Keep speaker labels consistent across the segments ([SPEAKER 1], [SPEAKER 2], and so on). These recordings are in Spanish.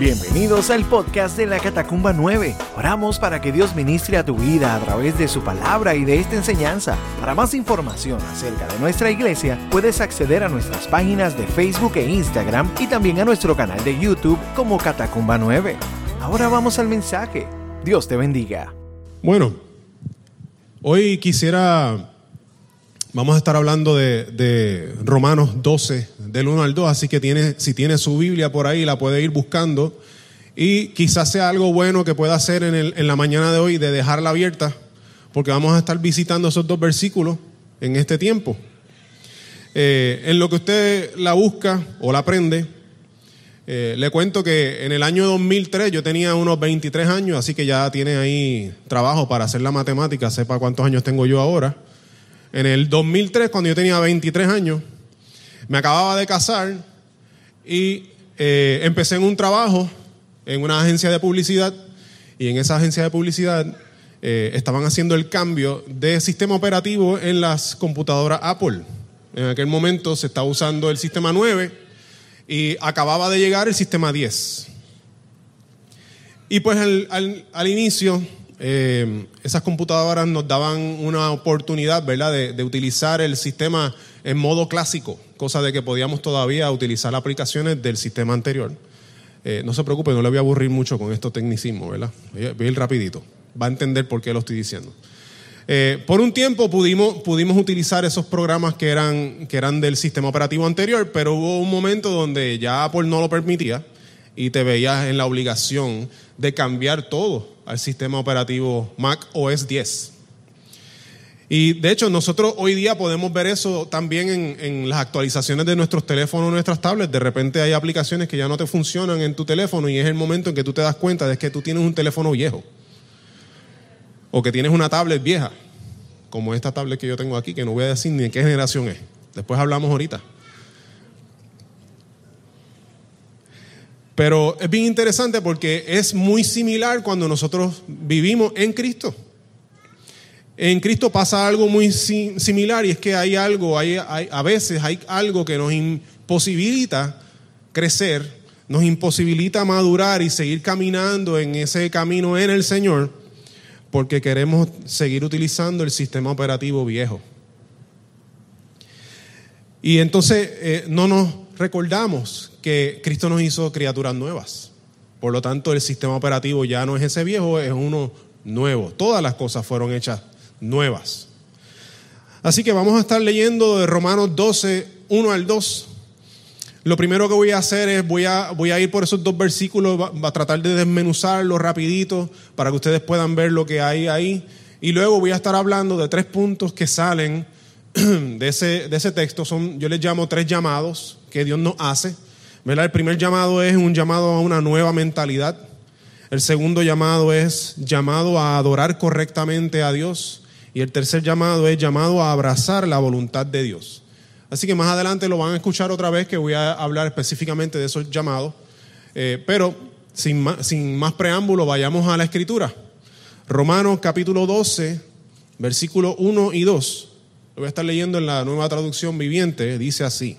[SPEAKER 1] Bienvenidos al podcast de la Catacumba 9. Oramos para que Dios ministre a tu vida a través de su palabra y de esta enseñanza. Para más información acerca de nuestra iglesia, puedes acceder a nuestras páginas de Facebook e Instagram y también a nuestro canal de YouTube como Catacumba 9. Ahora vamos al mensaje. Dios te bendiga.
[SPEAKER 2] Bueno, hoy quisiera, vamos a estar hablando de, Romanos 12, del 1 al 2, así que tiene, si tiene su Biblia por ahí, la puede ir buscando. Y quizás sea algo bueno que pueda hacer en, el, en la mañana de hoy de dejarla abierta, porque vamos a estar visitando esos dos versículos en este tiempo. Eh, en lo que usted la busca o la aprende, eh, le cuento que en el año 2003 yo tenía unos 23 años, así que ya tiene ahí trabajo para hacer la matemática, sepa cuántos años tengo yo ahora. En el 2003, cuando yo tenía 23 años, me acababa de casar y eh, empecé en un trabajo en una agencia de publicidad y en esa agencia de publicidad eh, estaban haciendo el cambio de sistema operativo en las computadoras Apple. En aquel momento se estaba usando el sistema 9 y acababa de llegar el sistema 10. Y pues al, al, al inicio eh, esas computadoras nos daban una oportunidad, ¿verdad?, de, utilizar el sistema en modo clásico, cosa de que podíamos todavía utilizar aplicaciones del sistema anterior. Eh, no se preocupe, no le voy a aburrir mucho con estos tecnicismos, ¿verdad? Voy a ir rapidito, va a entender por qué lo estoy diciendo. Eh, por un tiempo pudimos, pudimos utilizar esos programas que eran, que eran del sistema operativo anterior, pero hubo un momento donde ya Apple no lo permitía y te veías en la obligación de cambiar todo al sistema operativo Mac OS 10. Y de hecho nosotros hoy día podemos ver eso también en, en, las actualizaciones de nuestros teléfonos, nuestras tablets. De repente hay aplicaciones que ya no te funcionan en tu teléfono y es el momento en que tú te das cuenta de que tú tienes un teléfono viejo. O que tienes una tablet vieja, como esta tablet que yo tengo aquí, que no voy a decir ni en qué generación es. Después hablamos ahorita. Pero es bien interesante porque es muy similar cuando nosotros vivimos en Cristo. En Cristo pasa algo muy similar y es que hay algo, hay, a veces hay algo que nos imposibilita crecer, nos imposibilita madurar y seguir caminando en ese camino en el Señor porque queremos seguir utilizando el sistema operativo viejo. Y entonces eh, no nos recordamos que Cristo nos hizo criaturas nuevas. Por lo tanto, el sistema operativo ya no es ese viejo, es uno nuevo. Todas las cosas fueron hechas nuevas. Así que vamos a estar leyendo de Romanos 12, 1 al 2. Lo primero que voy a hacer es, voy a, voy a ir por esos dos versículos, va, va a tratar de desmenuzarlos rapidito para que ustedes puedan ver lo que hay ahí. Y luego voy a estar hablando de tres puntos que salen de ese, de ese texto. Son, yo les llamo tres llamados que Dios nos hace. El primer llamado es un llamado a una nueva mentalidad. El segundo llamado es llamado a adorar correctamente a Dios. Y el tercer llamado es llamado a abrazar la voluntad de Dios. Así que más adelante lo van a escuchar otra vez que voy a hablar específicamente de esos llamados. Eh, pero sin más, sin más preámbulo, vayamos a la escritura. Romanos capítulo 12, versículos 1 y 2. Lo voy a estar leyendo en la nueva traducción viviente. Dice así.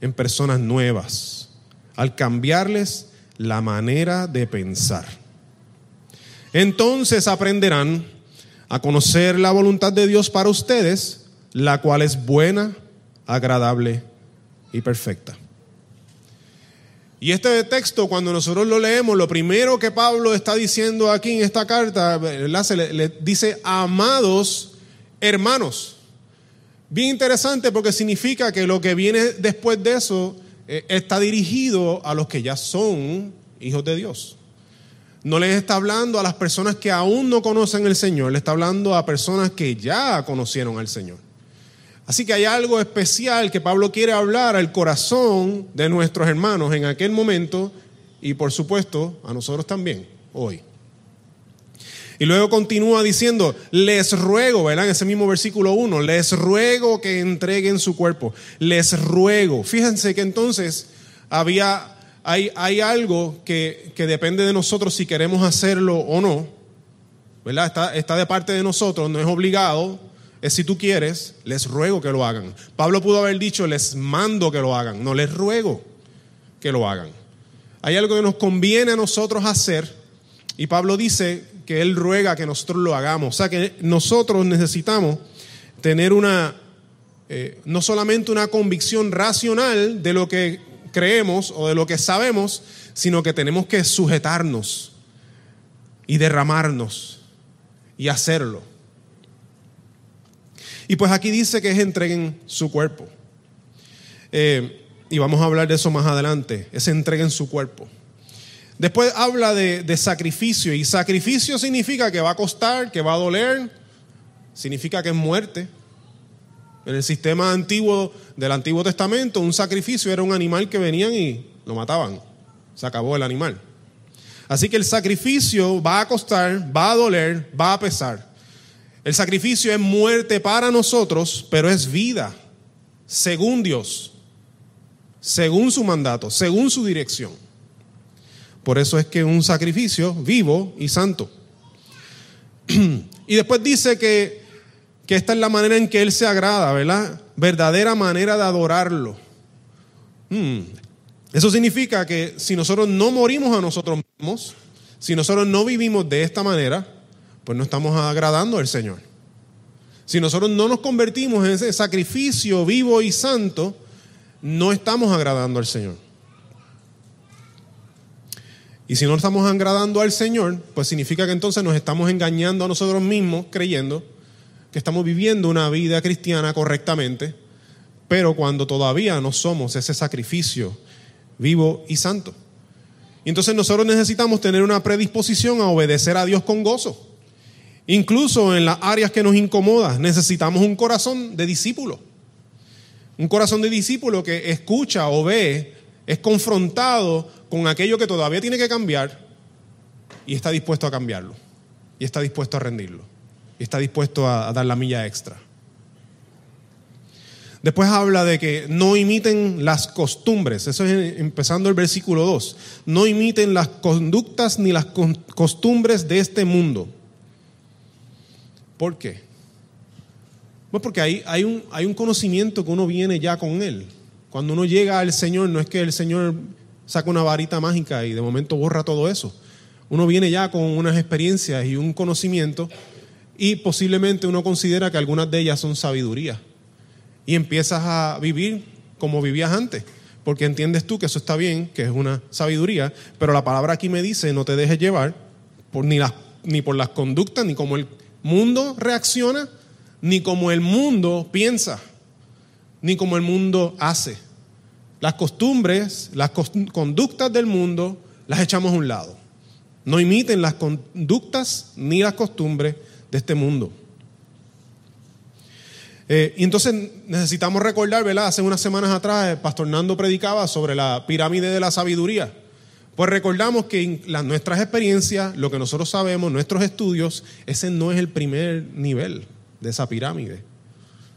[SPEAKER 2] en personas nuevas, al cambiarles la manera de pensar. Entonces aprenderán a conocer la voluntad de Dios para ustedes, la cual es buena, agradable y perfecta. Y este texto, cuando nosotros lo leemos, lo primero que Pablo está diciendo aquí en esta carta, le, le dice, amados hermanos. Bien interesante porque significa que lo que viene después de eso eh, está dirigido a los que ya son hijos de Dios. No les está hablando a las personas que aún no conocen el Señor, le está hablando a personas que ya conocieron al Señor. Así que hay algo especial que Pablo quiere hablar al corazón de nuestros hermanos en aquel momento y por supuesto a nosotros también hoy. Y luego continúa diciendo, les ruego, ¿verdad? En ese mismo versículo 1, les ruego que entreguen su cuerpo. Les ruego. Fíjense que entonces había, hay, hay algo que, que, depende de nosotros si queremos hacerlo o no. ¿Verdad? Está, está de parte de nosotros, no es obligado. Es si tú quieres, les ruego que lo hagan. Pablo pudo haber dicho, les mando que lo hagan. No, les ruego que lo hagan. Hay algo que nos conviene a nosotros hacer. Y Pablo dice que Él ruega que nosotros lo hagamos. O sea que nosotros necesitamos tener una, eh, no solamente una convicción racional de lo que creemos o de lo que sabemos, sino que tenemos que sujetarnos y derramarnos y hacerlo. Y pues aquí dice que es entreguen su cuerpo. Eh, y vamos a hablar de eso más adelante, es entreguen su cuerpo. Después habla de, sacrificio y sacrificio significa que va a costar, que va a doler, significa que es muerte. En el sistema antiguo del Antiguo Testamento, un sacrificio era un animal que venían y lo mataban. Se acabó el animal. Así que el sacrificio va a costar, va a doler, va a pesar. El sacrificio es muerte para nosotros, pero es vida, según Dios, según su mandato, según su dirección. Por eso es que un sacrificio vivo y santo. y después dice que, que esta es la manera en que Él se agrada, ¿verdad? Verdadera manera de adorarlo. Hmm. Eso significa que si nosotros no morimos a nosotros mismos, si nosotros no vivimos de esta manera, pues no estamos agradando al Señor. Si nosotros no nos convertimos en ese sacrificio vivo y santo, no estamos agradando al Señor. Y si no estamos agradando al Señor, pues significa que entonces nos estamos engañando a nosotros mismos creyendo que estamos viviendo una vida cristiana correctamente, pero cuando todavía no somos ese sacrificio vivo y santo. Y entonces nosotros necesitamos tener una predisposición a obedecer a Dios con gozo. Incluso en las áreas que nos incomodan, necesitamos un corazón de discípulo. Un corazón de discípulo que escucha o ve, es confrontado con aquello que todavía tiene que cambiar y está dispuesto a cambiarlo. Y está dispuesto a rendirlo. Y está dispuesto a, dar la milla extra. Después habla de que no imiten las costumbres. Eso es empezando el versículo 2. No imiten las conductas ni las costumbres de este mundo. ¿Por qué? Pues porque hay, hay, un, hay un conocimiento que uno viene ya con él. Cuando uno llega al Señor, no es que el Señor saca una varita mágica y de momento borra todo eso. Uno viene ya con unas experiencias y un conocimiento y posiblemente uno considera que algunas de ellas son sabiduría. Y empiezas a vivir como vivías antes, porque entiendes tú que eso está bien, que es una sabiduría, pero la palabra aquí me dice no te dejes llevar por ni, por las conductas, ni como el mundo reacciona, ni como el mundo piensa, ni como el mundo hace. Las costumbres, las conductas del mundo, las echamos a un lado. No imiten las conductas ni las costumbres de este mundo. Eh, y entonces necesitamos recordar, ¿verdad? Hace unas semanas atrás, el Pastor Nando predicaba sobre la pirámide de la sabiduría. Pues recordamos que las, nuestras experiencias, lo que nosotros sabemos, nuestros estudios, ese no es el primer nivel de esa pirámide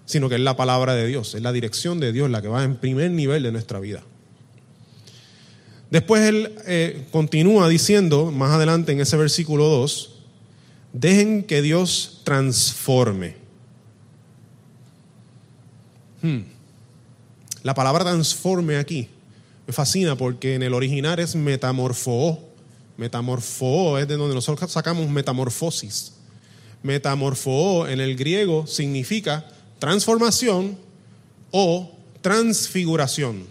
[SPEAKER 2] sino que es la palabra de Dios, es la dirección de Dios la que va en primer nivel de nuestra vida. Después él eh, continúa diciendo, más adelante en ese versículo 2, dejen que Dios transforme. Hmm. La palabra transforme aquí me fascina porque en el original es metamorfo. Metamorfo es de donde nosotros sacamos metamorfosis. Metamorfo en el griego significa transformación o transfiguración.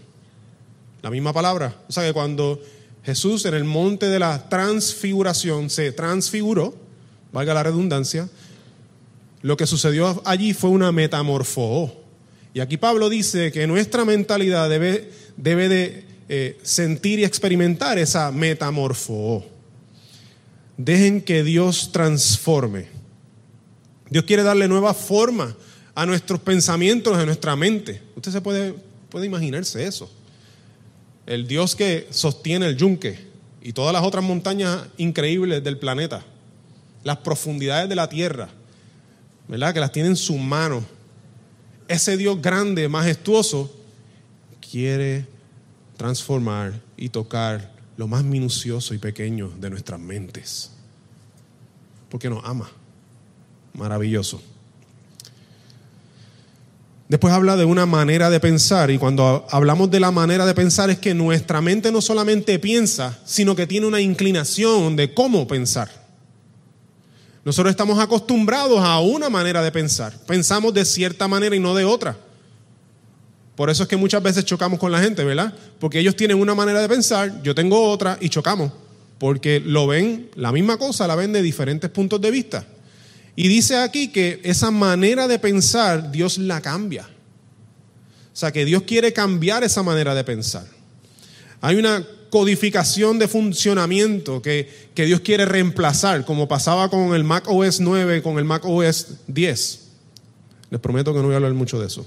[SPEAKER 2] La misma palabra. O sea que cuando Jesús en el monte de la transfiguración se transfiguró, valga la redundancia, lo que sucedió allí fue una metamorfo. Y aquí Pablo dice que nuestra mentalidad debe, debe de eh, sentir y experimentar esa metamorfo. Dejen que Dios transforme. Dios quiere darle nueva forma a nuestros pensamientos, a nuestra mente. Usted se puede, puede imaginarse eso. El Dios que sostiene el yunque, y todas las otras montañas increíbles del planeta, las profundidades de la tierra, ¿verdad? Que las tiene en su mano. Ese Dios grande, majestuoso, quiere transformar y tocar lo más minucioso y pequeño de nuestras mentes. Porque nos ama. Maravilloso. Después habla de una manera de pensar y cuando hablamos de la manera de pensar es que nuestra mente no solamente piensa, sino que tiene una inclinación de cómo pensar. Nosotros estamos acostumbrados a una manera de pensar. Pensamos de cierta manera y no de otra. Por eso es que muchas veces chocamos con la gente, ¿verdad? Porque ellos tienen una manera de pensar, yo tengo otra y chocamos. Porque lo ven, la misma cosa la ven de diferentes puntos de vista. Y dice aquí que esa manera de pensar Dios la cambia. O sea, que Dios quiere cambiar esa manera de pensar. Hay una codificación de funcionamiento que, que Dios quiere reemplazar, como pasaba con el Mac OS 9, con el Mac OS 10. Les prometo que no voy a hablar mucho de eso.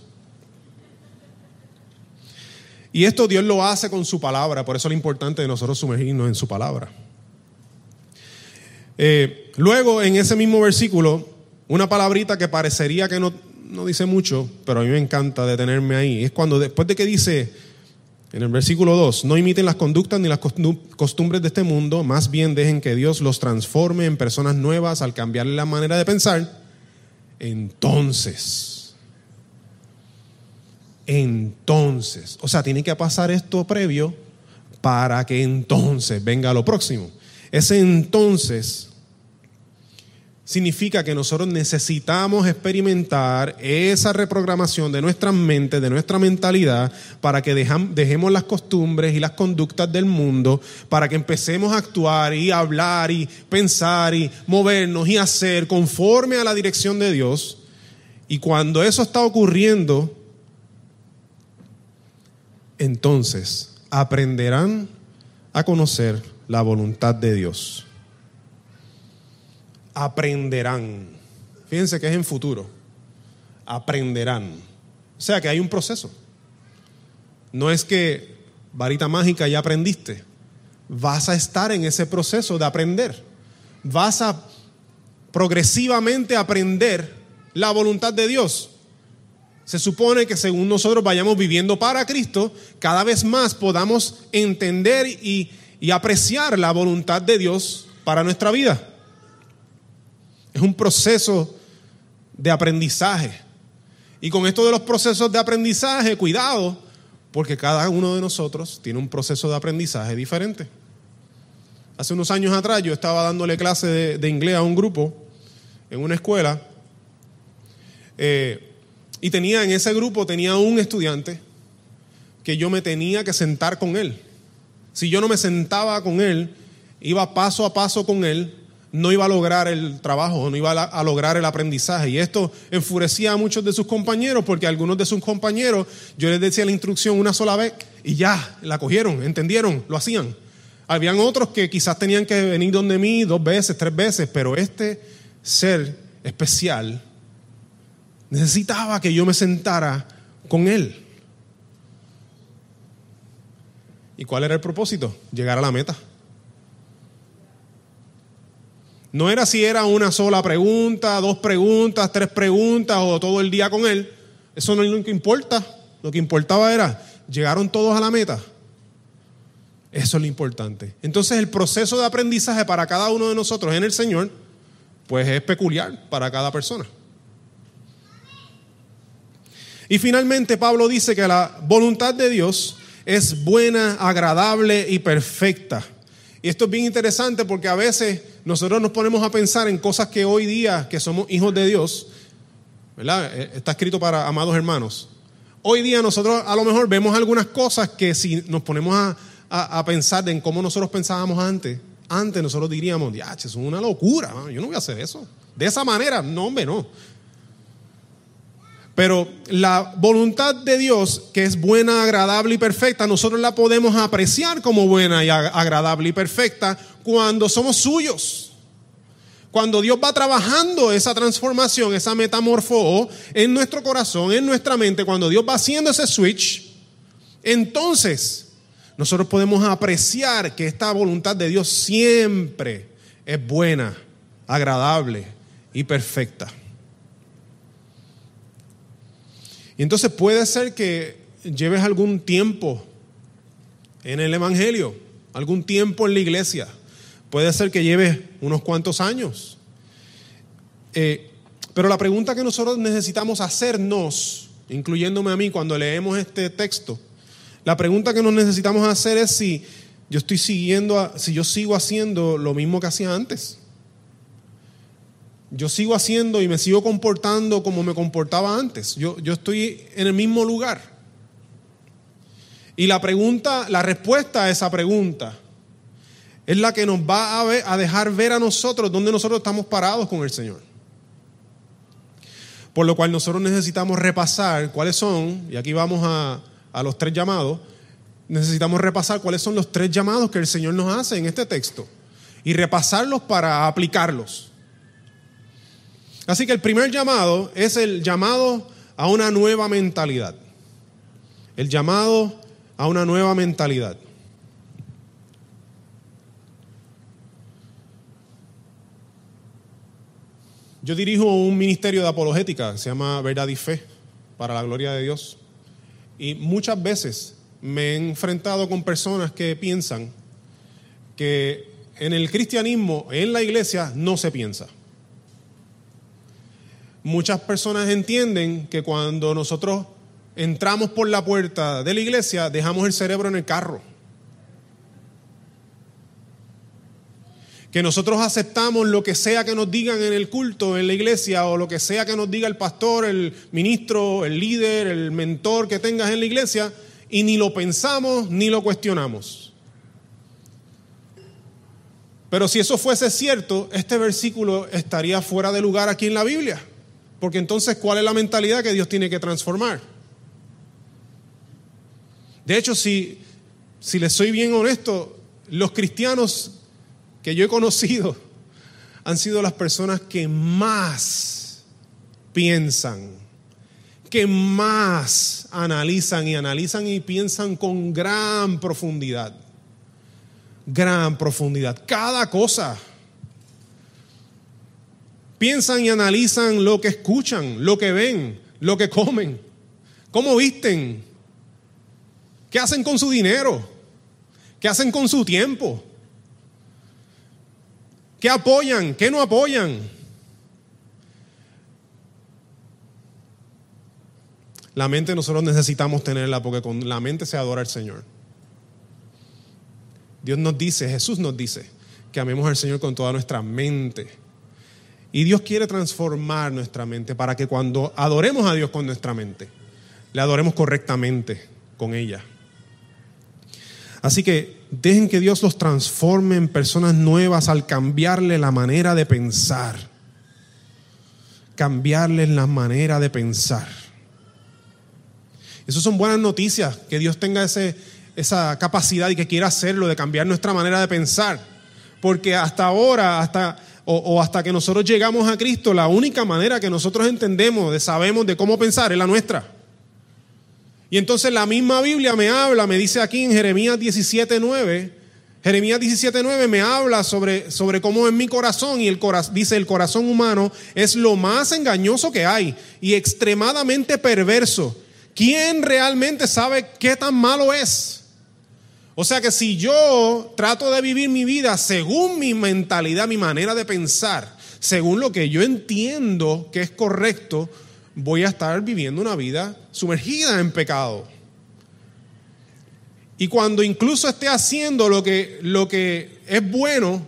[SPEAKER 2] Y esto Dios lo hace con su palabra, por eso es lo importante de nosotros sumergirnos en su palabra. Eh, luego, en ese mismo versículo, una palabrita que parecería que no, no dice mucho, pero a mí me encanta detenerme ahí. Es cuando después de que dice, en el versículo 2, no imiten las conductas ni las costumbres de este mundo, más bien dejen que Dios los transforme en personas nuevas al cambiarle la manera de pensar. Entonces, entonces, o sea, tiene que pasar esto previo para que entonces venga lo próximo. Ese entonces significa que nosotros necesitamos experimentar esa reprogramación de nuestra mente, de nuestra mentalidad, para que dejemos las costumbres y las conductas del mundo, para que empecemos a actuar y hablar y pensar y movernos y hacer conforme a la dirección de Dios. Y cuando eso está ocurriendo, entonces aprenderán a conocer la voluntad de Dios. Aprenderán. Fíjense que es en futuro. Aprenderán. O sea que hay un proceso. No es que varita mágica ya aprendiste. Vas a estar en ese proceso de aprender. Vas a progresivamente aprender la voluntad de Dios. Se supone que según nosotros vayamos viviendo para Cristo, cada vez más podamos entender y y apreciar la voluntad de Dios para nuestra vida. Es un proceso de aprendizaje. Y con esto de los procesos de aprendizaje, cuidado, porque cada uno de nosotros tiene un proceso de aprendizaje diferente. Hace unos años atrás yo estaba dándole clase de, inglés a un grupo en una escuela eh, y tenía en ese grupo tenía un estudiante que yo me tenía que sentar con él si yo no me sentaba con él, iba paso a paso con él, no iba a lograr el trabajo, no iba a, lograr el aprendizaje. Y esto enfurecía a muchos de sus compañeros, porque algunos de sus compañeros yo les decía la instrucción una sola vez y ya, la cogieron, entendieron, lo hacían. Habían otros que quizás tenían que venir donde mí dos veces, tres veces, pero este ser especial necesitaba que yo me sentara con él. ¿Y cuál era el propósito? Llegar a la meta. No era si era una sola pregunta, dos preguntas, tres preguntas o todo el día con él. Eso no es lo que importa. Lo que importaba era, ¿llegaron todos a la meta? Eso es lo importante. Entonces el proceso de aprendizaje para cada uno de nosotros en el Señor, pues es peculiar para cada persona. Y finalmente Pablo dice que la voluntad de Dios es buena, agradable y perfecta. Y esto es bien interesante porque a veces nosotros nos ponemos a pensar en cosas que hoy día, que somos hijos de Dios, ¿verdad? Eh, está escrito para amados hermanos. Hoy día nosotros a lo mejor vemos algunas cosas que si nos ponemos a, pensar en cómo nosotros pensábamos antes, antes nosotros diríamos, ya, es una locura, yo no voy a hacer eso. De esa manera, no, hombre, no. Pero la voluntad de Dios, que es buena, agradable y perfecta, nosotros la podemos apreciar como buena y agradable y perfecta cuando somos suyos. Cuando Dios va trabajando esa transformación, esa metamorfo en nuestro corazón, en nuestra mente, cuando Dios va haciendo ese switch, entonces nosotros podemos apreciar que esta voluntad de Dios siempre es buena, agradable y perfecta. Y entonces puede ser que lleves algún tiempo en el Evangelio, algún tiempo en la iglesia. Puede ser que lleves unos cuantos años. Eh, pero la pregunta que nosotros necesitamos hacernos, incluyéndome a mí cuando leemos este texto, la pregunta que nos necesitamos hacer es si yo estoy siguiendo, si yo sigo haciendo lo mismo que hacía antes. Yo sigo haciendo y me sigo comportando como me comportaba antes. Yo, yo estoy en el mismo lugar. Y la pregunta, la respuesta a esa pregunta es la que nos va a, dejar ver a nosotros dónde nosotros estamos parados con el Señor. Por lo cual nosotros necesitamos repasar cuáles son, y aquí vamos a, a los tres llamados, necesitamos repasar cuáles son los tres llamados que el Señor nos hace en este texto y repasarlos para aplicarlos. Así que el primer llamado es el llamado a una nueva mentalidad. El llamado a una nueva mentalidad. Yo dirijo un ministerio de apologética, se llama Verdad y Fe, para la gloria de Dios. Y muchas veces me he enfrentado con personas que piensan que en el cristianismo, en la iglesia, no se piensa. Muchas personas entienden que cuando nosotros entramos por la puerta de la iglesia, dejamos el cerebro en el carro. que nosotros aceptamos lo que sea que nos digan en el culto, en la iglesia, o lo que sea que nos diga el pastor, el ministro, el líder, el mentor que tengas en la iglesia, y ni lo pensamos ni lo cuestionamos. Pero si eso fuese cierto, este versículo estaría fuera de lugar aquí en la Biblia. Porque entonces, ¿cuál es la mentalidad que Dios tiene que transformar? De hecho, si, si les soy bien honesto, los cristianos que yo he conocido han sido las personas que más piensan, que más analizan y analizan y piensan con gran profundidad. Gran profundidad. Cada cosa. Piensan y analizan lo que escuchan, lo que ven, lo que comen, cómo visten, qué hacen con su dinero, qué hacen con su tiempo ¿Qué apoyan? ¿Qué no apoyan? La mente nosotros necesitamos tenerla porque con la mente se adora al Señor. Dios nos dice, Jesús nos dice, que amemos al Señor con toda nuestra mente. Y Dios quiere transformar nuestra mente para que cuando adoremos a Dios con nuestra mente, le adoremos correctamente con ella. Así que dejen que Dios los transforme en personas nuevas al cambiarle la manera de pensar. Cambiarles la manera de pensar. Esas son buenas noticias, que Dios tenga ese, esa capacidad y que quiera hacerlo, de cambiar nuestra manera de pensar. Porque hasta ahora, hasta, o, hasta que nosotros llegamos a Cristo, la única manera que nosotros entendemos, de sabemos de cómo pensar, es la nuestra. Y entonces la misma Biblia me habla, me dice aquí en Jeremías 17.9, Jeremías 17.9 me habla sobre, sobre cómo en mi corazón, y el corazón, dice el corazón humano es lo más engañoso que hay y extremadamente perverso. ¿Quién realmente sabe qué tan malo es? O sea que si yo trato de vivir mi vida según mi mentalidad, mi manera de pensar, según lo que yo entiendo que es correcto, voy a estar viviendo una vida sumergida en pecado. Y cuando incluso esté haciendo lo que, lo que es bueno,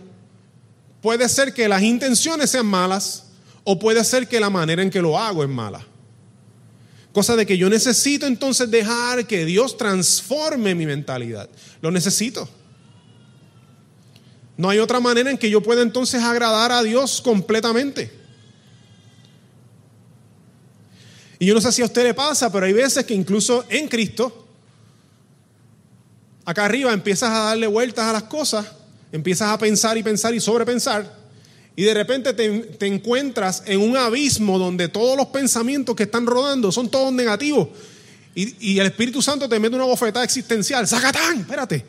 [SPEAKER 2] puede ser que las intenciones sean malas o puede ser que la manera en que lo hago es mala. Cosa de que yo necesito entonces dejar que Dios transforme mi mentalidad. Lo necesito. No hay otra manera en que yo pueda entonces agradar a Dios completamente. Y yo no sé si a usted le pasa, pero hay veces que incluso en Cristo, acá arriba empiezas a darle vueltas a las cosas, empiezas a pensar y pensar y sobrepensar, y de repente te, te encuentras en un abismo donde todos los pensamientos que están rodando son todos negativos. Y, y el Espíritu Santo te mete una bofetada existencial. ¡Zacatán! Espérate.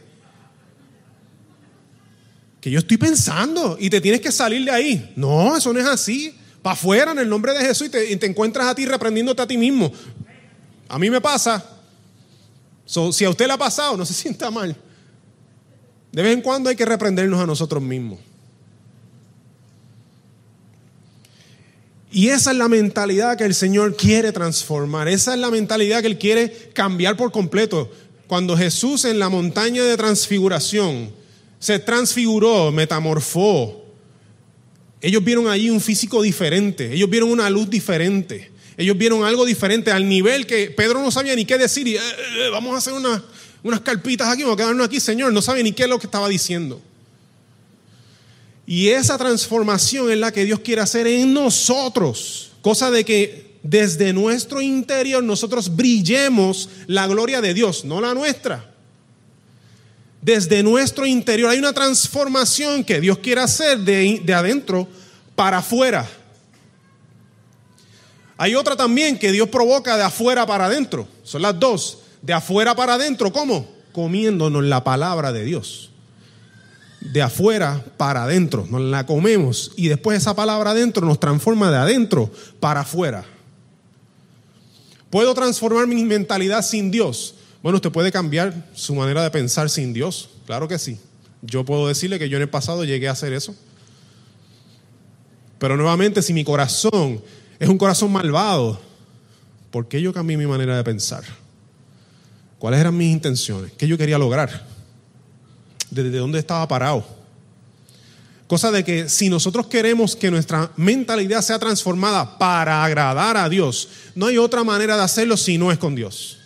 [SPEAKER 2] Que yo estoy pensando y te tienes que salir de ahí. No, eso no es así. Para afuera en el nombre de Jesús y te, y te encuentras a ti reprendiéndote a ti mismo. A mí me pasa. So, si a usted le ha pasado, no se sienta mal. De vez en cuando hay que reprendernos a nosotros mismos. Y esa es la mentalidad que el Señor quiere transformar. Esa es la mentalidad que Él quiere cambiar por completo. Cuando Jesús en la montaña de transfiguración se transfiguró, metamorfó, ellos vieron allí un físico diferente, ellos vieron una luz diferente, ellos vieron algo diferente al nivel que Pedro no sabía ni qué decir y eh, eh, vamos a hacer una, unas carpitas aquí, vamos a quedarnos aquí, Señor, no sabía ni qué es lo que estaba diciendo. Y esa transformación es la que Dios quiere hacer en nosotros, cosa de que desde nuestro interior nosotros brillemos la gloria de Dios, no la nuestra. Desde nuestro interior hay una transformación que Dios quiere hacer de, de adentro para afuera. Hay otra también que Dios provoca de afuera para adentro. Son las dos. De afuera para adentro, ¿cómo? Comiéndonos la palabra de Dios. De afuera para adentro, nos la comemos y después esa palabra adentro nos transforma de adentro para afuera. ¿Puedo transformar mi mentalidad sin Dios? Bueno, usted puede cambiar su manera de pensar sin Dios, claro que sí. Yo puedo decirle que yo en el pasado llegué a hacer eso. Pero nuevamente, si mi corazón es un corazón malvado, ¿por qué yo cambié mi manera de pensar? ¿Cuáles eran mis intenciones? ¿Qué yo quería lograr? ¿Desde dónde estaba parado? Cosa de que si nosotros queremos que nuestra mentalidad sea transformada para agradar a Dios, no hay otra manera de hacerlo si no es con Dios.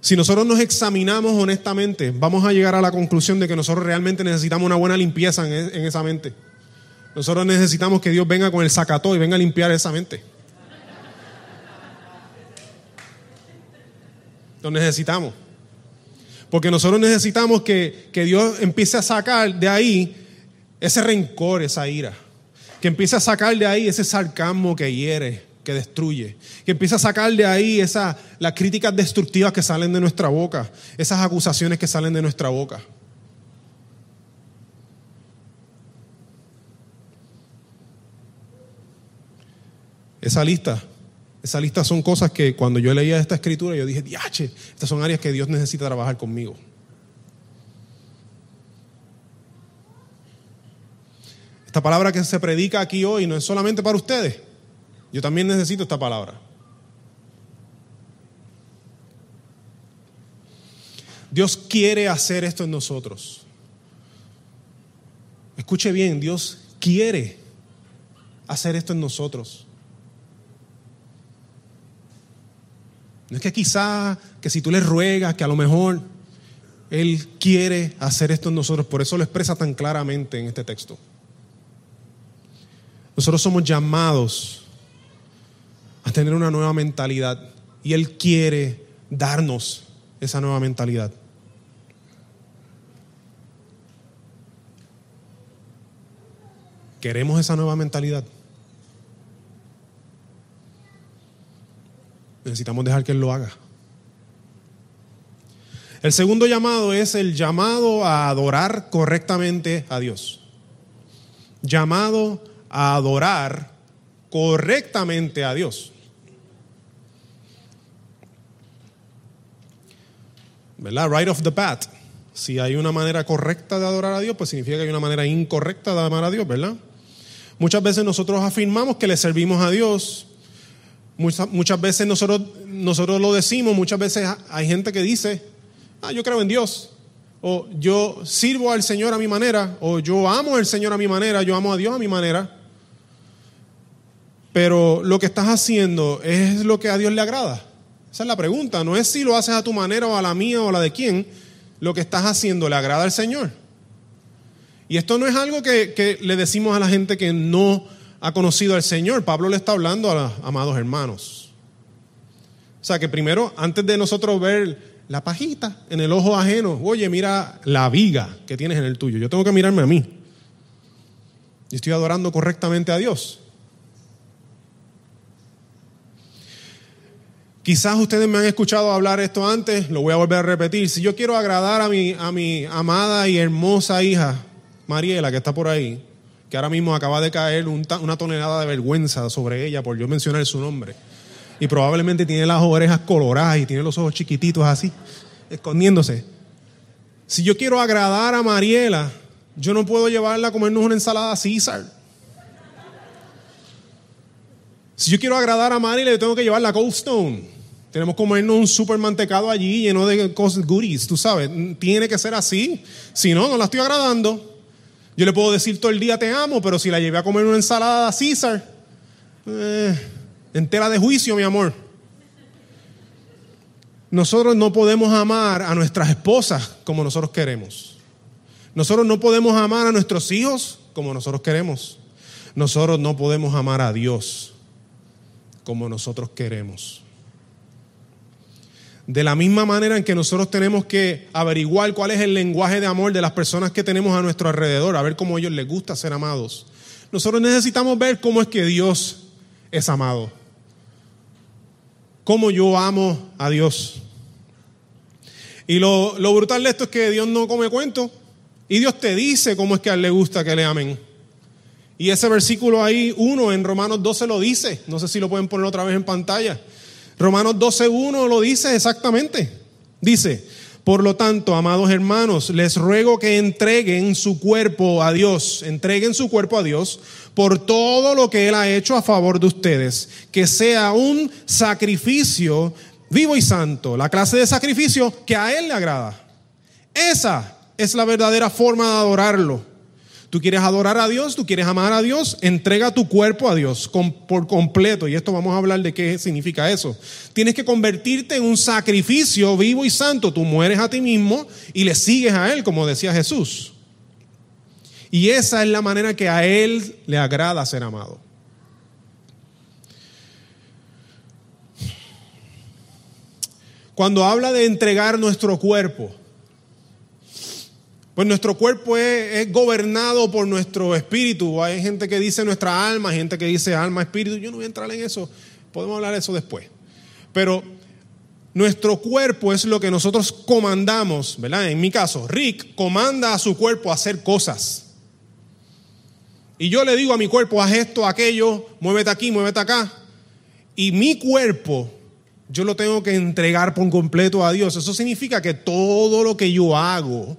[SPEAKER 2] Si nosotros nos examinamos honestamente, vamos a llegar a la conclusión de que nosotros realmente necesitamos una buena limpieza en, en esa mente. Nosotros necesitamos que Dios venga con el sacató y venga a limpiar esa mente. Lo necesitamos. Porque nosotros necesitamos que, que, Dios empiece a sacar de ahí ese rencor, esa ira. Que empiece a sacar de ahí ese sarcasmo que hiere, que destruye. Que empiece a sacar de ahí esa, las críticas destructivas que salen de nuestra boca. Esas acusaciones que salen de nuestra boca. Esa lista esa lista son cosas que cuando yo leía esta escritura yo dije, diache, estas son áreas que Dios necesita trabajar conmigo. Esta palabra que se predica aquí hoy no es solamente para ustedes. Yo también necesito esta palabra. Dios quiere hacer esto en nosotros. Escuche bien, Dios quiere hacer esto en nosotros. No es que quizá, que si tú le ruegas, que a lo mejor Él quiere hacer esto en nosotros, por eso lo expresa tan claramente en este texto. Nosotros somos llamados a tener una nueva mentalidad y Él quiere darnos esa nueva mentalidad. ¿Queremos esa nueva mentalidad? Necesitamos dejar que Él lo haga. El segundo llamado es el llamado a adorar correctamente a Dios. Llamado a adorar correctamente a Dios. ¿Verdad? Right off the bat. Si hay una manera correcta de adorar a Dios, pues significa que hay una manera incorrecta de amar a Dios, ¿verdad? Muchas veces nosotros afirmamos que le servimos a Dios Muchas, muchas veces nosotros, nosotros lo decimos, muchas veces hay gente que dice, ah, yo creo en Dios, o yo sirvo al Señor a mi manera, o yo amo al Señor a mi manera, yo amo a Dios a mi manera. Pero lo que estás haciendo es lo que a Dios le agrada. Esa es la pregunta. No es si lo haces a tu manera o a la mía o a la de quién. Lo que estás haciendo le agrada al Señor. Y esto no es algo que, que le decimos a la gente que no ha conocido al Señor. Pablo le está hablando a los amados hermanos. O sea que primero, antes de nosotros ver la pajita en el ojo ajeno, oye, mira la viga que tienes en el tuyo. Yo tengo que mirarme a mí. Y estoy adorando correctamente a Dios. Quizás ustedes me han escuchado hablar esto antes, lo voy a volver a repetir. Si yo quiero agradar a mi, a mi amada y hermosa hija, Mariela, que está por ahí, que ahora mismo acaba de caer una tonelada de vergüenza sobre ella por yo mencionar su nombre. Y probablemente tiene las orejas coloradas y tiene los ojos chiquititos así, escondiéndose. Si yo quiero agradar a Mariela, yo no puedo llevarla a comernos una ensalada César. Si yo quiero agradar a Mariela, yo tengo que llevarla a Cold Stone. Tenemos que comernos un super mantecado allí lleno de cosas goodies, tú sabes. Tiene que ser así. Si no, no la estoy agradando. Yo le puedo decir todo el día te amo, pero si la llevé a comer una ensalada César, eh, entera de juicio, mi amor. Nosotros no podemos amar a nuestras esposas como nosotros queremos. Nosotros no podemos amar a nuestros hijos como nosotros queremos. Nosotros no podemos amar a Dios como nosotros queremos. De la misma manera en que nosotros tenemos que averiguar cuál es el lenguaje de amor de las personas que tenemos a nuestro alrededor, a ver cómo a ellos les gusta ser amados. Nosotros necesitamos ver cómo es que Dios es amado. Cómo yo amo a Dios. Y lo, lo brutal de esto es que Dios no come cuento. Y Dios te dice cómo es que a él le gusta que le amen. Y ese versículo ahí, uno en Romanos 12 lo dice. No sé si lo pueden poner otra vez en pantalla. Romanos 12.1 lo dice exactamente. Dice, por lo tanto, amados hermanos, les ruego que entreguen su cuerpo a Dios, entreguen su cuerpo a Dios por todo lo que Él ha hecho a favor de ustedes, que sea un sacrificio vivo y santo, la clase de sacrificio que a Él le agrada. Esa es la verdadera forma de adorarlo. Tú quieres adorar a Dios, tú quieres amar a Dios, entrega tu cuerpo a Dios por completo. Y esto vamos a hablar de qué significa eso. Tienes que convertirte en un sacrificio vivo y santo. Tú mueres a ti mismo y le sigues a Él, como decía Jesús. Y esa es la manera que a Él le agrada ser amado. Cuando habla de entregar nuestro cuerpo, pues nuestro cuerpo es, gobernado por nuestro espíritu. Hay gente que dice nuestra alma, hay gente que dice alma, espíritu. Yo no voy a entrar en eso. Podemos hablar de eso después. Pero nuestro cuerpo es lo que nosotros comandamos, ¿verdad? En mi caso, Rick comanda a su cuerpo a hacer cosas. Y yo le digo a mi cuerpo, haz esto, aquello, muévete aquí, muévete acá. Y mi cuerpo, yo lo tengo que entregar por completo a Dios. Eso significa que todo lo que yo hago,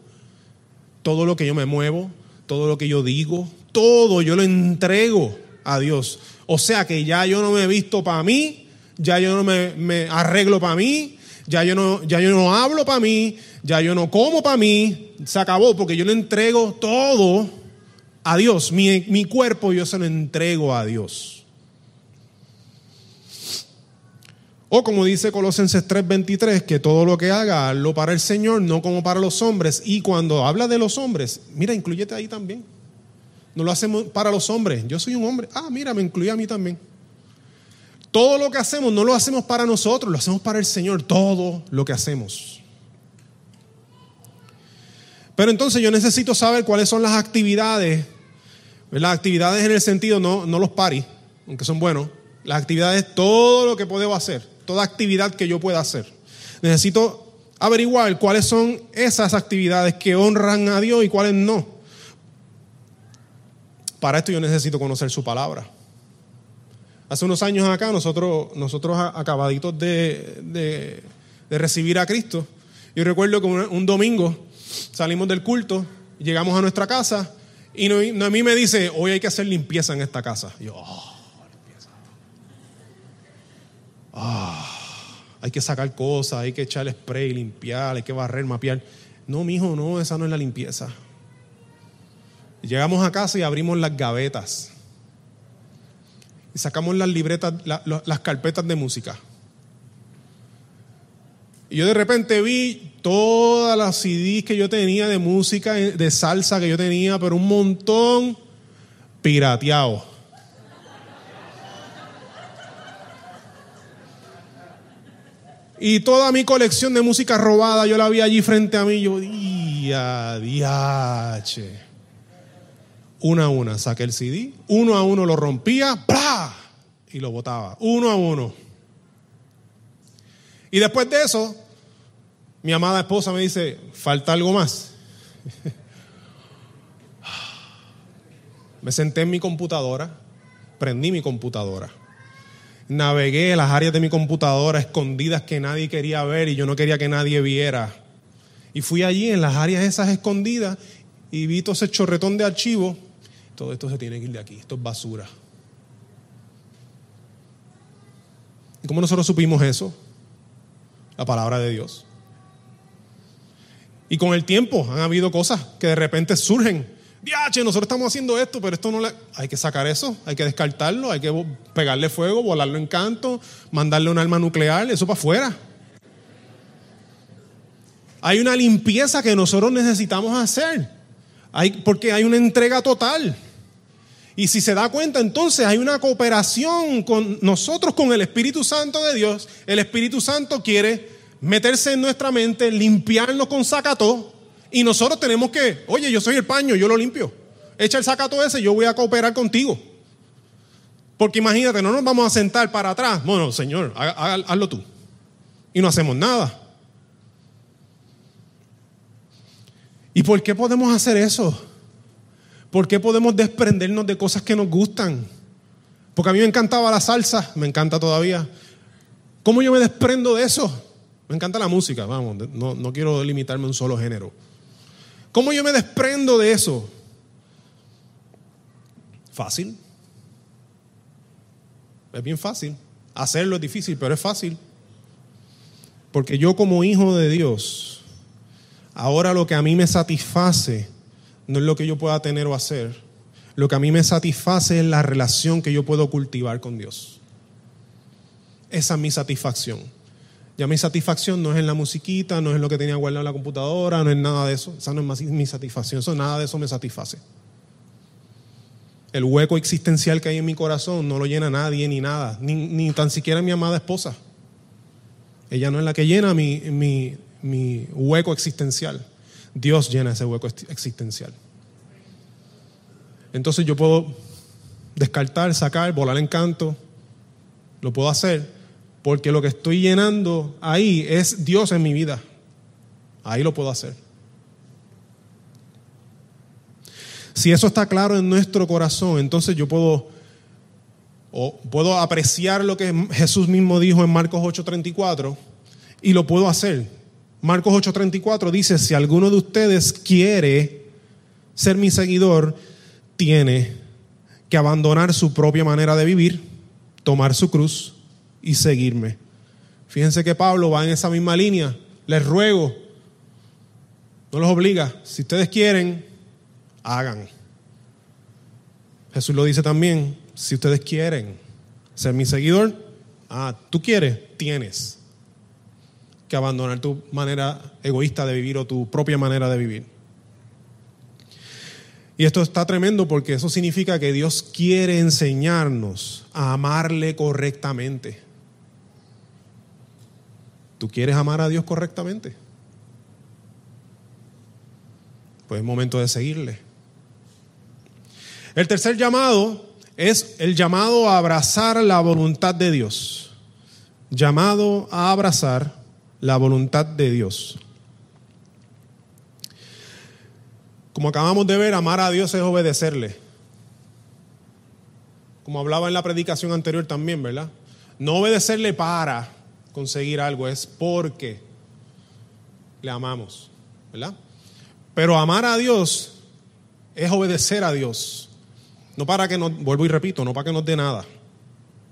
[SPEAKER 2] todo lo que yo me muevo, todo lo que yo digo, todo yo lo entrego a Dios. O sea que ya yo no me he visto para mí, ya yo no me, arreglo para mí, ya yo, no, ya yo no hablo para mí, ya yo no como para mí, se acabó porque yo le entrego todo a Dios. Mi, mi cuerpo yo se lo entrego a Dios. O como dice Colosenses 3:23, que todo lo que haga, lo para el Señor, no como para los hombres. Y cuando habla de los hombres, mira, incluyete ahí también. No lo hacemos para los hombres. Yo soy un hombre. Ah, mira, me incluye a mí también. Todo lo que hacemos no lo hacemos para nosotros, lo hacemos para el Señor. Todo lo que hacemos. Pero entonces yo necesito saber cuáles son las actividades. Las actividades en el sentido, no, no los paris, aunque son buenos. Las actividades, todo lo que puedo hacer toda actividad que yo pueda hacer. Necesito averiguar cuáles son esas actividades que honran a Dios y cuáles no. Para esto yo necesito conocer su palabra. Hace unos años acá, nosotros, nosotros acabaditos de, recibir a Cristo, yo recuerdo que un, domingo salimos del culto, llegamos a nuestra casa y a mí me dice, hoy hay que hacer limpieza en esta casa. yo, oh. Ah, hay que sacar cosas, hay que echar spray, limpiar, hay que barrer, mapear. No, mijo, no, esa no es la limpieza. Llegamos a casa y abrimos las gavetas. Y sacamos las libretas, las carpetas de música. Y yo de repente vi todas las CDs que yo tenía de música, de salsa que yo tenía, pero un montón pirateado. Y toda mi colección de música robada, yo la vi allí frente a mí. Yo, día, diache. Una a una saqué el CD, uno a uno lo rompía, ¡plá! y lo botaba, uno a uno. Y después de eso, mi amada esposa me dice, falta algo más. Me senté en mi computadora, prendí mi computadora, navegué las áreas de mi computadora escondidas que nadie quería ver y yo no quería que nadie viera. Y fui allí en las áreas esas escondidas y vi todo ese chorretón de archivos. Todo esto se tiene que ir de aquí, esto es basura. ¿Y cómo nosotros supimos eso? La palabra de Dios. Y con el tiempo han habido cosas que de repente surgen. Diache, nosotros estamos haciendo esto, pero esto no le. Hay que sacar eso, hay que descartarlo, hay que pegarle fuego, volarlo en canto, mandarle un arma nuclear, eso para afuera. Hay una limpieza que nosotros necesitamos hacer. Porque hay una entrega total. Y si se da cuenta, entonces hay una cooperación con nosotros, con el Espíritu Santo de Dios. El Espíritu Santo quiere meterse en nuestra mente, limpiarnos con sacató. Y nosotros tenemos que, oye, yo soy el paño, yo lo limpio. Echa el sacató ese, yo voy a cooperar contigo. Porque imagínate, no nos vamos a sentar para atrás. Bueno, Señor, hazlo tú. Y no hacemos nada. ¿Y por qué podemos hacer eso? ¿Por qué podemos desprendernos de cosas que nos gustan? Porque a mí me encantaba la salsa, me encanta todavía. ¿Cómo yo me desprendo de eso? Me encanta la música, vamos, no, no quiero limitarme a un solo género. ¿Cómo yo me desprendo de eso? Fácil. Es bien fácil. Hacerlo es difícil, pero es fácil. Porque yo como hijo de Dios, ahora lo que a mí me satisface no es lo que yo pueda tener o hacer. Lo que a mí me satisface es la relación que yo puedo cultivar con Dios. Esa es mi satisfacción. Ya mi satisfacción no es en la musiquita, no es en lo que tenía guardado en la computadora, no es nada de eso. Esa no es mi satisfacción, eso, nada de eso me satisface. El hueco existencial que hay en mi corazón no lo llena nadie ni nada, ni, tan siquiera mi amada esposa. Ella no es la que llena mi hueco existencial. Dios llena ese hueco existencial. Entonces yo puedo descartar, sacar, volar en canto, lo puedo hacer, porque lo que estoy llenando ahí es Dios en mi vida. Ahí lo puedo hacer. Si eso está claro en nuestro corazón, entonces yo puedo, o puedo apreciar lo que Jesús mismo dijo en Marcos 8:34 y lo puedo hacer. Marcos 8:34 dice, si alguno de ustedes quiere ser mi seguidor, tiene que abandonar su propia manera de vivir, tomar su cruz y seguirme. Fíjense que Pablo va en esa misma línea. Les ruego, no los obliga, si ustedes quieren, hagan. Jesús lo dice también, si ustedes quieren ser mi seguidor, ah, tú quieres, tienes que abandonar tu manera egoísta de vivir o tu propia manera de vivir. Y esto está tremendo porque eso significa que Dios quiere enseñarnos a amarle correctamente. ¿Tú quieres amar a Dios correctamente? Pues es momento de seguirle. El tercer llamado es el llamado a abrazar la voluntad de Dios. Llamado a abrazar la voluntad de Dios. Como acabamos de ver, amar a Dios es obedecerle. Como hablaba en la predicación anterior también, ¿verdad? No obedecerle para conseguir algo, es porque le amamos, ¿verdad? Pero amar a Dios es obedecer a Dios. No para que nos, vuelvo y repito, no para que nos dé nada.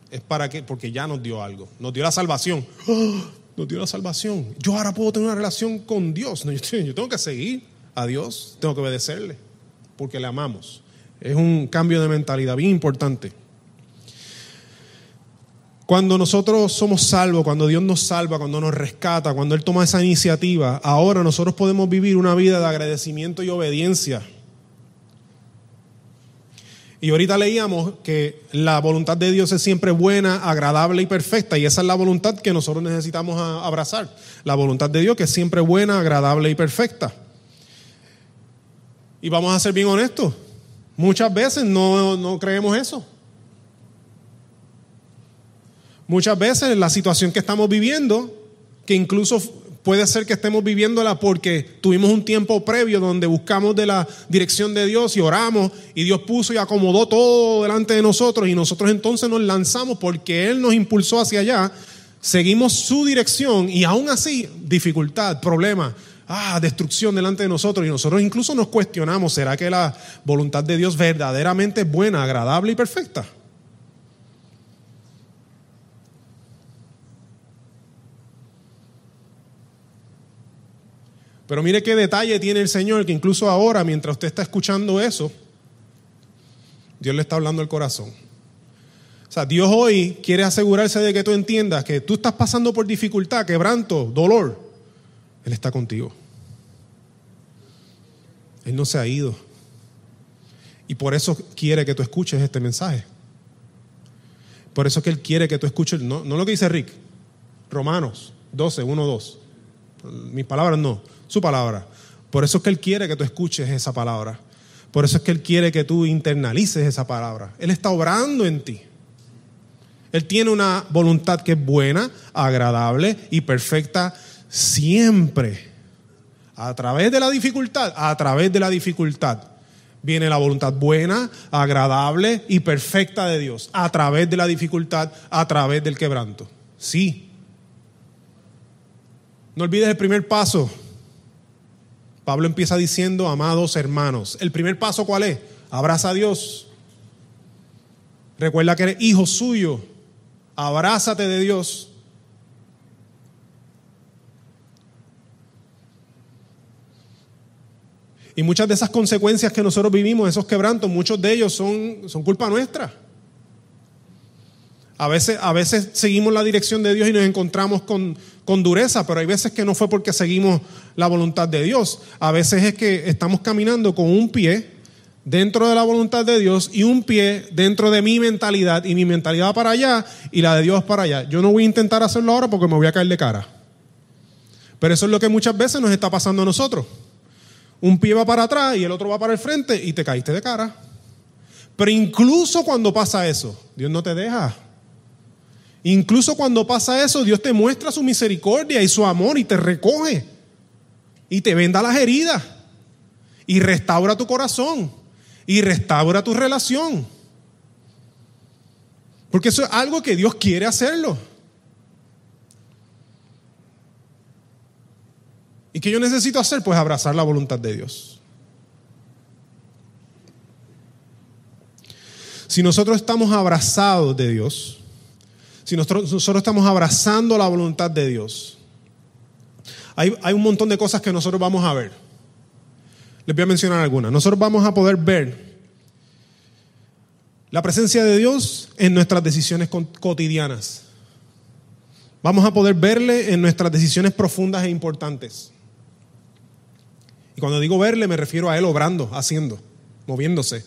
[SPEAKER 2] Es para que, porque ya nos dio algo. Nos dio la salvación nos dio la salvación. Yo ahora puedo tener una relación con Dios. yo, tengo que seguir a Dios, tengo que obedecerle, porque le amamos. Es un cambio de mentalidad bien importante. Cuando nosotros somos salvos, cuando Dios nos salva, cuando nos rescata, cuando Él toma esa iniciativa, ahora nosotros podemos vivir una vida de agradecimiento y obediencia y ahorita leíamos que la voluntad de Dios es siempre buena, agradable y perfecta. Y esa es la voluntad que nosotros necesitamos abrazar. La voluntad de Dios que es siempre buena, agradable y perfecta. Y vamos a ser bien honestos. Muchas veces no, no creemos eso. Muchas veces la situación que estamos viviendo que incluso puede ser que estemos viviéndola porque tuvimos un tiempo previo donde buscamos de la dirección de Dios y oramos y Dios puso y acomodó todo delante de nosotros y nosotros entonces nos lanzamos porque Él nos impulsó hacia allá, seguimos su dirección y aún así dificultad, problema, ah, destrucción delante de nosotros y nosotros incluso nos cuestionamos, ¿será que la voluntad de Dios verdaderamente es buena, agradable y perfecta? Pero mire qué detalle tiene el Señor, que incluso ahora, mientras usted está escuchando eso, Dios le está hablando al corazón. O sea, Dios hoy quiere asegurarse de que tú entiendas que tú estás pasando por dificultad, quebranto, dolor. Él está contigo. Él no se ha ido. Y por eso quiere que tú escuches este mensaje. Por eso que Él quiere que tú escuches, no, no lo que dice Rick, Romanos 12, 1, 2. Mis palabras no su palabra. Por eso es que Él quiere que tú escuches esa palabra. Por eso es que Él quiere que tú internalices esa palabra. Él está obrando en ti. Él tiene una voluntad que es buena, agradable y perfecta siempre. A través de la dificultad, a través de la dificultad viene la voluntad buena, agradable y perfecta de Dios. A través de la dificultad, a través del quebranto. Sí. No olvides el primer paso Pablo empieza diciendo, amados hermanos, el primer paso cuál es? Abraza a Dios. Recuerda que eres hijo suyo. Abrázate de Dios. Y muchas de esas consecuencias que nosotros vivimos, esos quebrantos, muchos de ellos son, son culpa nuestra. A veces, a veces seguimos la dirección de Dios y nos encontramos con, con dureza, pero hay veces que no fue porque seguimos la voluntad de Dios. A veces es que estamos caminando con un pie dentro de la voluntad de Dios y un pie dentro de mi mentalidad y mi mentalidad para allá y la de Dios para allá. Yo no voy a intentar hacerlo ahora porque me voy a caer de cara. Pero eso es lo que muchas veces nos está pasando a nosotros. Un pie va para atrás y el otro va para el frente y te caíste de cara. Pero incluso cuando pasa eso, Dios no te deja. Incluso cuando pasa eso, Dios te muestra su misericordia y su amor y te recoge y te venda las heridas y restaura tu corazón y restaura tu relación. Porque eso es algo que Dios quiere hacerlo. ¿Y qué yo necesito hacer? Pues abrazar la voluntad de Dios. Si nosotros estamos abrazados de Dios, si nosotros, estamos abrazando la voluntad de Dios, hay, hay un montón de cosas que nosotros vamos a ver. Les voy a mencionar algunas. Nosotros vamos a poder ver la presencia de Dios en nuestras decisiones cotidianas. Vamos a poder verle en nuestras decisiones profundas e importantes. Y cuando digo verle me refiero a Él obrando, haciendo, moviéndose.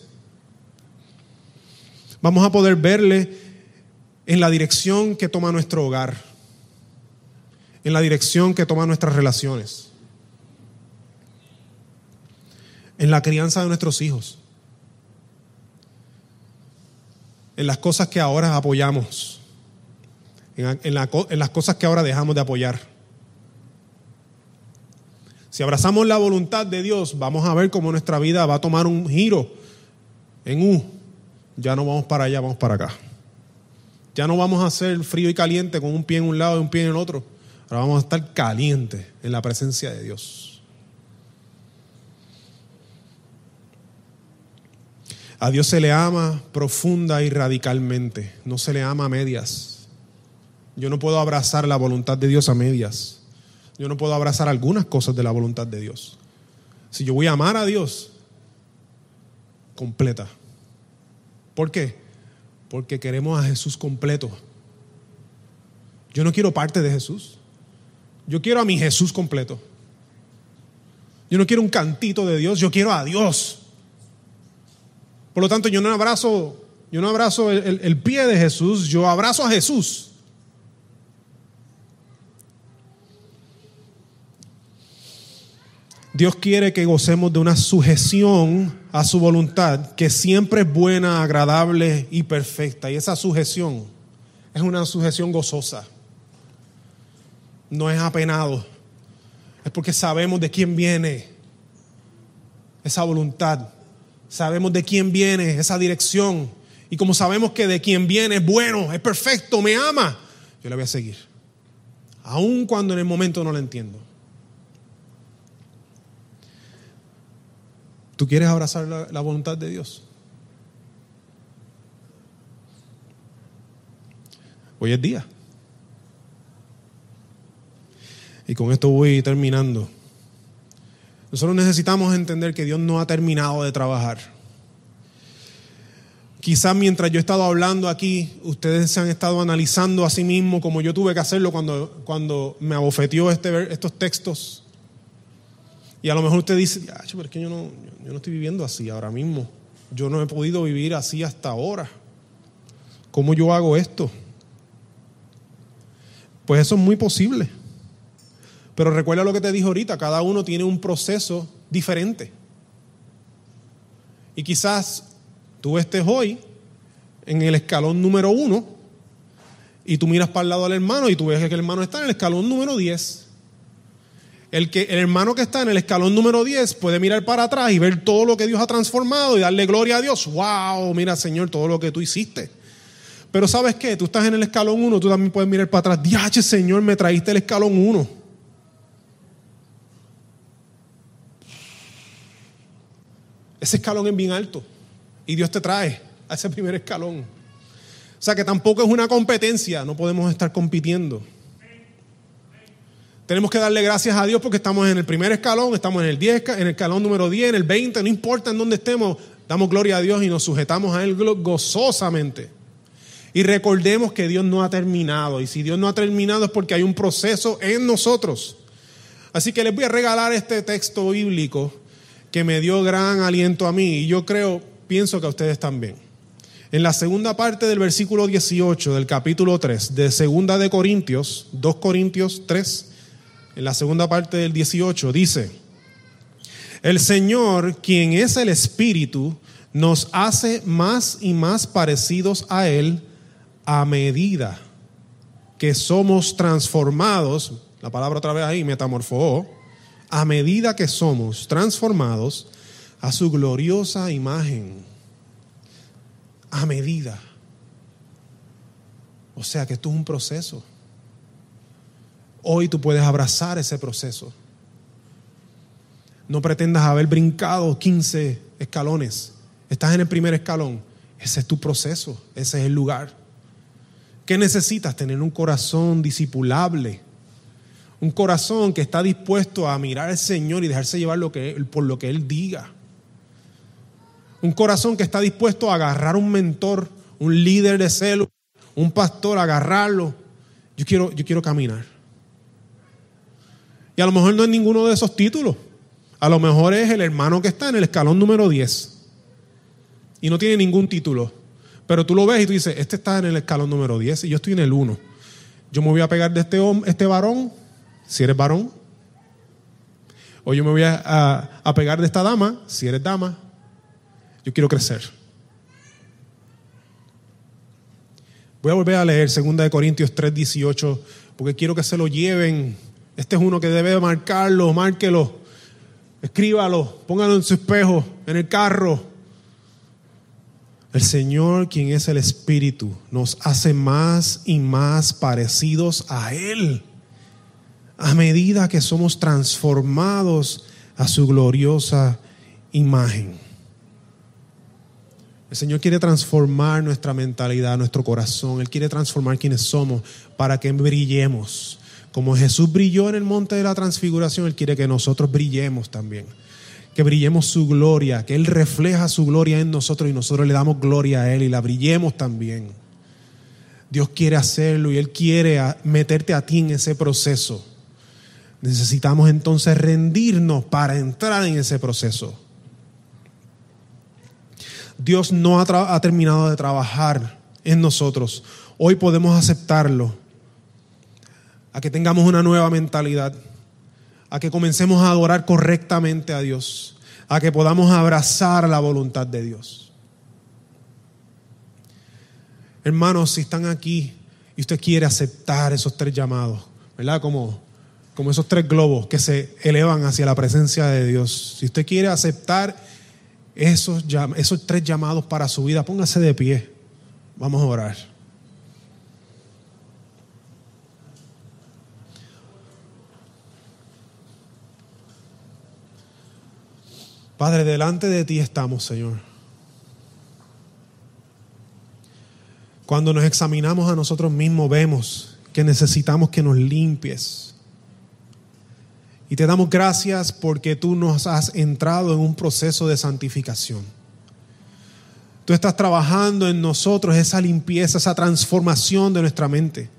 [SPEAKER 2] Vamos a poder verle en la dirección que toma nuestro hogar, en la dirección que toma nuestras relaciones, en la crianza de nuestros hijos, en las cosas que ahora apoyamos, en, las cosas que ahora dejamos de apoyar. Si abrazamos la voluntad de Dios, vamos a ver cómo nuestra vida va a tomar un giro en U. Ya no vamos para allá, vamos para acá. Ya no vamos a ser frío y caliente con un pie en un lado y un pie en el otro. Ahora vamos a estar calientes en la presencia de Dios. A Dios se le ama profunda y radicalmente, no se le ama a medias. Yo no puedo abrazar la voluntad de Dios a medias. Yo no puedo abrazar algunas cosas de la voluntad de Dios. Si yo voy a amar a Dios, completa. ¿Por qué? Porque queremos a Jesús completo. Yo no quiero parte de Jesús. Yo quiero a mi Jesús completo. Yo no quiero un cantito de Dios, yo quiero a Dios. Por lo tanto, yo no abrazo, yo no abrazo el, el pie de Jesús, yo abrazo a Jesús. Dios quiere que gocemos de una sujeción a su voluntad que siempre es buena, agradable y perfecta. Y esa sujeción es una sujeción gozosa. no es apenado, es porque sabemos de quién viene esa voluntad, sabemos de quién viene esa dirección y como sabemos que de quién viene es bueno, es perfecto, me ama, yo le voy a seguir, aun cuando en el momento no lo entiendo. ¿Tú quieres abrazar la, voluntad de Dios? Hoy es día. Y con esto voy terminando. Nosotros necesitamos entender que Dios no ha terminado de trabajar. Quizás mientras yo he estado hablando aquí, ustedes se han estado analizando a sí mismos como yo tuve que hacerlo cuando, cuando me abofeteó este, estos textos. Y a lo mejor usted dice, pero es que yo no, yo no estoy viviendo así ahora mismo. Yo no he podido vivir así hasta ahora. ¿Cómo yo hago esto? Pues eso es muy posible. Pero recuerda lo que te dije ahorita, cada uno tiene un proceso diferente. Y quizás tú estés hoy en el escalón número uno y tú miras para el lado del hermano y tú ves que el hermano está en el escalón número 10. El, que, el hermano que está en el escalón número 10 puede mirar para atrás y ver todo lo que Dios ha transformado y darle gloria a Dios. ¡Wow! Mira, Señor, todo lo que tú hiciste. Pero ¿sabes qué? Tú estás en el escalón 1, tú también puedes mirar para atrás. Diache, Señor, me traíste el escalón 1. Ese escalón es bien alto y Dios te trae a ese primer escalón. O sea que tampoco es una competencia, no podemos estar compitiendo. Tenemos que darle gracias a Dios porque estamos en el primer escalón, estamos en el 10, en el escalón número 10, en el 20, no importa en dónde estemos, damos gloria a Dios y nos sujetamos a Él gozosamente. Y recordemos que Dios no ha terminado. Y si Dios no ha terminado es porque hay un proceso en nosotros. Así que les voy a regalar este texto bíblico que me dio gran aliento a mí. Y yo creo, pienso que a ustedes también. En la segunda parte del versículo 18 del capítulo 3 de Segunda de Corintios, 2 Corintios 3, en la segunda parte del 18 dice, el Señor, quien es el Espíritu, nos hace más y más parecidos a Él a medida que somos transformados, la palabra otra vez ahí, metamorfó, a medida que somos transformados a su gloriosa imagen. A medida. O sea que esto es un proceso. Hoy tú puedes abrazar ese proceso. No pretendas haber brincado 15 escalones. Estás en el primer escalón. Ese es tu proceso. Ese es el lugar. ¿Qué necesitas? Tener un corazón discipulable. Un corazón que está dispuesto a mirar al Señor y dejarse llevar por lo que Él diga. Un corazón que está dispuesto a agarrar un mentor, un líder de celo, un pastor, agarrarlo. Yo quiero, yo quiero caminar. Y a lo mejor no es ninguno de esos títulos. A lo mejor es el hermano que está en el escalón número 10 y no tiene ningún título. Pero tú lo ves y tú dices, este está en el escalón número 10 y yo estoy en el 1. Yo me voy a pegar de este, este varón, si eres varón. O yo me voy a, a pegar de esta dama, si eres dama. Yo quiero crecer. Voy a volver a leer 2 Corintios 3, 18, porque quiero que se lo lleven. Este es uno que debe marcarlo, márquelo, escríbalo, póngalo en su espejo, en el carro. El Señor, quien es el Espíritu, nos hace más y más parecidos a Él a medida que somos transformados a su gloriosa imagen. El Señor quiere transformar nuestra mentalidad, nuestro corazón. Él quiere transformar quienes somos para que brillemos. Como Jesús brilló en el monte de la transfiguración, Él quiere que nosotros brillemos también que brillemos su gloria, que Él refleja su gloria en nosotros y nosotros le damos gloria a Él y la brillemos también. Dios quiere hacerlo y Él quiere meterte a ti en ese proceso. Necesitamos entonces rendirnos para entrar en ese proceso. Dios no ha, ha terminado de trabajar en nosotros. Hoy podemos aceptarlo. A que tengamos una nueva mentalidad a que comencemos a adorar correctamente a Dios, a que podamos abrazar la voluntad de Dios. Hermanos, si están aquí y usted quiere aceptar esos tres llamados, ¿verdad? Como, como esos tres globos que se elevan hacia la presencia de Dios. Si usted quiere aceptar esos, esos tres llamados para su vida, póngase de pie. Vamos a orar. Padre, delante de ti estamos, Señor. Cuando nos examinamos a nosotros mismos, vemos que necesitamos que nos limpies. Y te damos gracias porque tú nos has entrado en un proceso de santificación. Tú estás trabajando en nosotros esa limpieza, esa transformación de nuestra mente.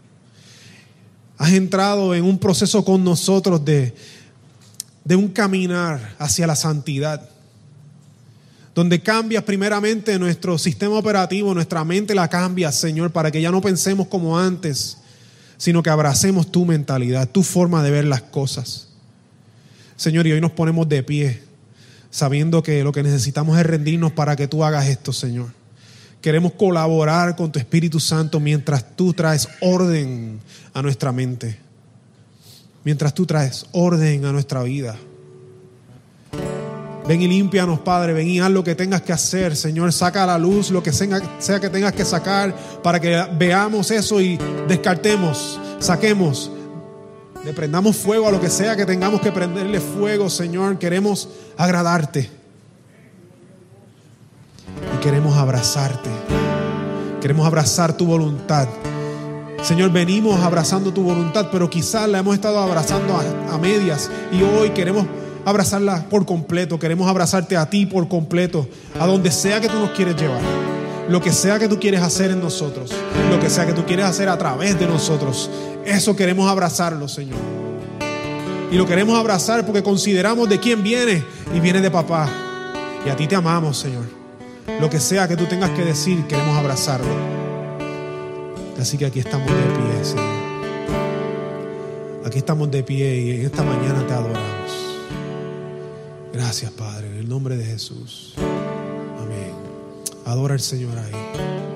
[SPEAKER 2] Has entrado en un proceso con nosotros de, de un caminar hacia la santidad, donde cambias primeramente nuestro sistema operativo, nuestra mente la cambias, Señor, para que ya no pensemos como antes, sino que abracemos tu mentalidad, tu forma de ver las cosas. Señor, y hoy nos ponemos de pie, sabiendo que lo que necesitamos es rendirnos para que tú hagas esto, Señor. Queremos colaborar con tu Espíritu Santo mientras tú traes orden a nuestra mente mientras tú traes orden a nuestra vida. Ven y límpianos, Padre. Ven y haz lo que tengas que hacer, Señor. Saca a la luz lo que sea que tengas que sacar para que veamos eso y descartemos, saquemos, le prendamos fuego a lo que sea que tengamos que prenderle fuego, Señor. Queremos agradarte y queremos abrazarte. Queremos abrazar tu voluntad. Señor, venimos abrazando tu voluntad, pero quizás la hemos estado abrazando a, medias y hoy queremos abrazarla por completo, queremos abrazarte a ti por completo, a donde sea que tú nos quieres llevar, lo que sea que tú quieres hacer en nosotros, lo que sea que tú quieres hacer a través de nosotros, eso queremos abrazarlo, Señor. Y lo queremos abrazar porque consideramos de quién viene y viene de papá. Y a ti te amamos, Señor. Lo que sea que tú tengas que decir, queremos abrazarlo. Así que aquí estamos de pie, Señor. Aquí estamos de pie y en esta mañana te adoramos. Gracias, Padre, en el nombre de Jesús. Amén. Adora al Señor ahí.